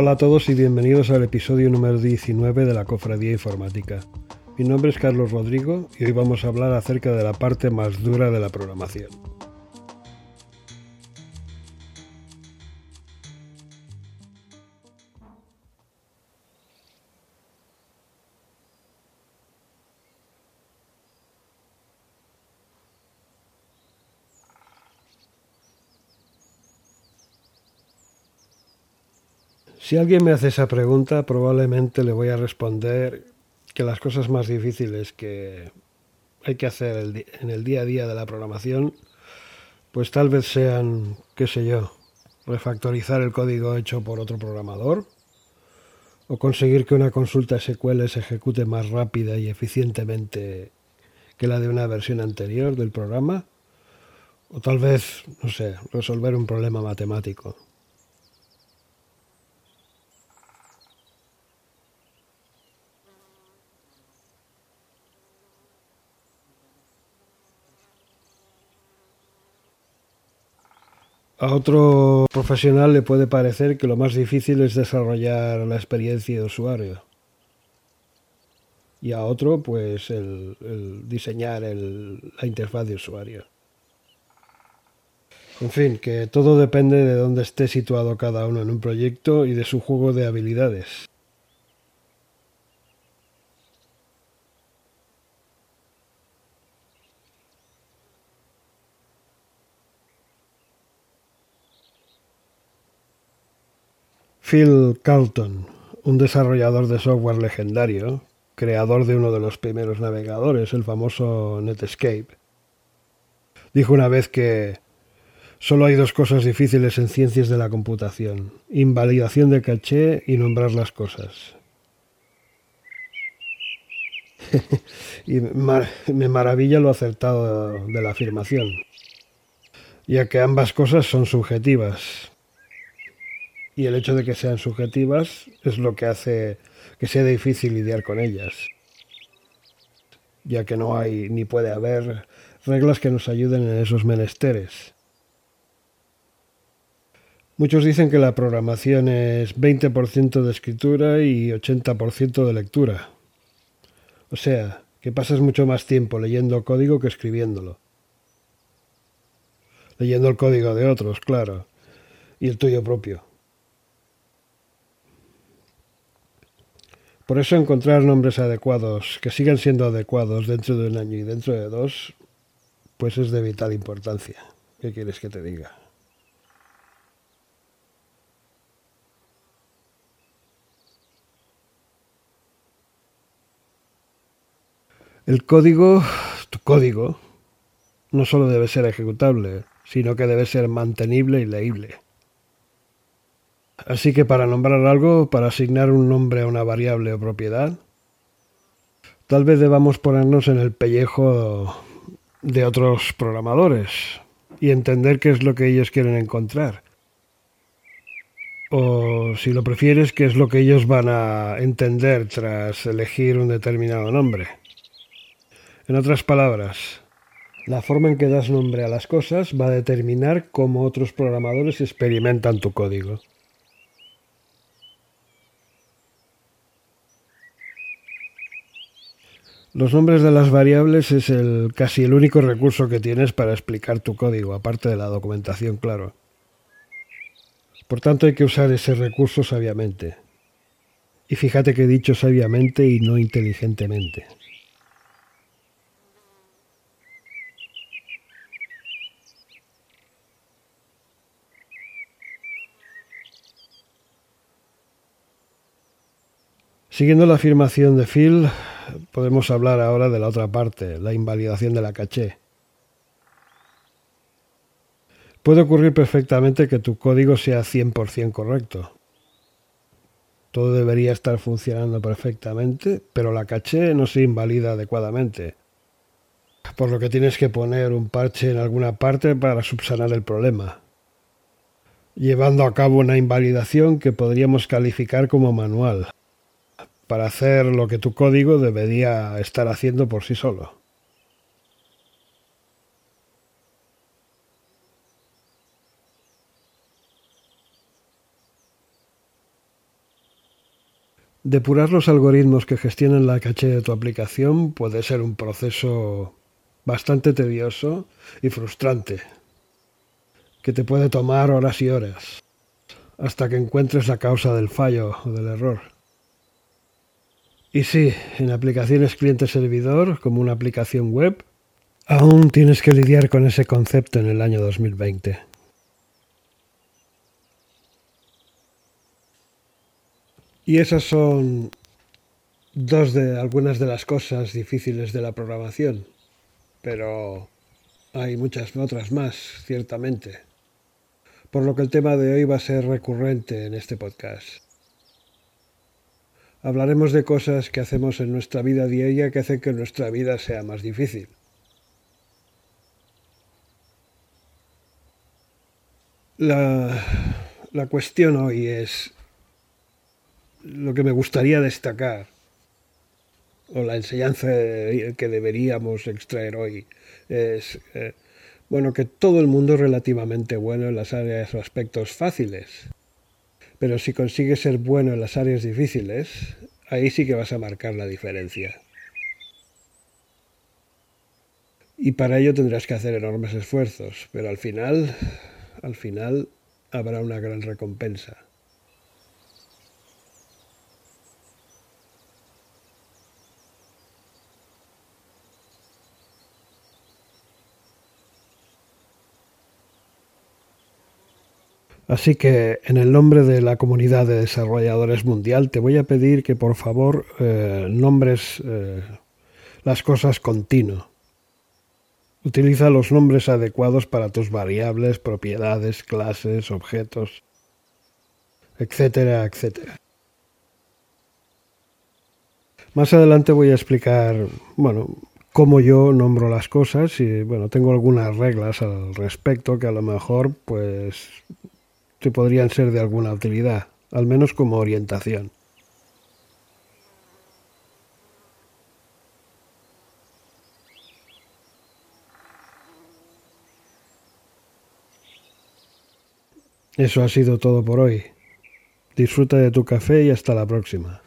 Hola a todos y bienvenidos al episodio número 19 de la Cofradía Informática. Mi nombre es Carlos Rodrigo y hoy vamos a hablar acerca de la parte más dura de la programación. Si alguien me hace esa pregunta, probablemente le voy a responder que las cosas más difíciles que hay que hacer en el día a día de la programación, pues tal vez sean, qué sé yo, refactorizar el código hecho por otro programador, o conseguir que una consulta SQL se ejecute más rápida y eficientemente que la de una versión anterior del programa, o tal vez, no sé, resolver un problema matemático. A otro profesional le puede parecer que lo más difícil es desarrollar la experiencia de usuario. Y a otro, pues, el, diseñar la interfaz de usuario. En fin, que todo depende de dónde esté situado cada uno en un proyecto y de su juego de habilidades. Phil Carlton, un desarrollador de software legendario, creador de uno de los primeros navegadores, el famoso Netscape, dijo una vez que solo hay dos cosas difíciles en ciencias de la computación, invalidación de caché y nombrar las cosas. y me maravilla lo acertado de la afirmación, ya que ambas cosas son subjetivas y el hecho de que sean subjetivas es lo que hace que sea difícil lidiar con ellas, ya que no hay ni puede haber reglas que nos ayuden en esos menesteres. Muchos dicen que la programación es 20% de escritura y 80% de lectura. O sea, que pasas mucho más tiempo leyendo código que escribiéndolo. Leyendo el código de otros, claro, y el tuyo propio. Por eso encontrar nombres adecuados, que sigan siendo adecuados dentro de un año y dentro de dos, pues es de vital importancia. ¿Qué quieres que te diga? El código, tu código, no solo debe ser ejecutable, sino que debe ser mantenible y leíble. Así que para nombrar algo, para asignar un nombre a una variable o propiedad, tal vez debamos ponernos en el pellejo de otros programadores y entender qué es lo que ellos quieren encontrar. O si lo prefieres, qué es lo que ellos van a entender tras elegir un determinado nombre. En otras palabras, la forma en que das nombre a las cosas va a determinar cómo otros programadores experimentan tu código. Los nombres de las variables es el casi el único recurso que tienes para explicar tu código, aparte de la documentación, claro. Por tanto, hay que usar ese recurso sabiamente. Y fíjate que he dicho sabiamente y no inteligentemente. Siguiendo la afirmación de Phil, podemos hablar ahora de la otra parte, la invalidación de la caché. Puede ocurrir perfectamente que tu código sea 100% correcto. Todo debería estar funcionando perfectamente, pero la caché no se invalida adecuadamente. Por lo que tienes que poner un parche en alguna parte para subsanar el problema, llevando a cabo una invalidación que podríamos calificar como manual para hacer lo que tu código debería estar haciendo por sí solo. Depurar los algoritmos que gestionan la caché de tu aplicación puede ser un proceso bastante tedioso y frustrante, que te puede tomar horas y horas, hasta que encuentres la causa del fallo o del error. Y sí, en aplicaciones cliente-servidor, como una aplicación web, aún tienes que lidiar con ese concepto en el año 2020. Y esas son dos de algunas de las cosas difíciles de la programación, pero hay muchas otras más, ciertamente. Por lo que el tema de hoy va a ser recurrente en este podcast. Hablaremos de cosas que hacemos en nuestra vida diaria que hacen que nuestra vida sea más difícil. La, la cuestión hoy es lo que me gustaría destacar, o la enseñanza que deberíamos extraer hoy, es eh, bueno que todo el mundo es relativamente bueno en las áreas o aspectos fáciles. Pero si consigues ser bueno en las áreas difíciles, ahí sí que vas a marcar la diferencia. Y para ello tendrás que hacer enormes esfuerzos, pero al final, al final habrá una gran recompensa. Así que en el nombre de la comunidad de desarrolladores mundial te voy a pedir que por favor eh, nombres eh, las cosas continuo. Utiliza los nombres adecuados para tus variables, propiedades, clases, objetos, etcétera, etcétera. Más adelante voy a explicar, bueno, cómo yo nombro las cosas y bueno, tengo algunas reglas al respecto que a lo mejor pues que podrían ser de alguna utilidad, al menos como orientación. Eso ha sido todo por hoy. Disfruta de tu café y hasta la próxima.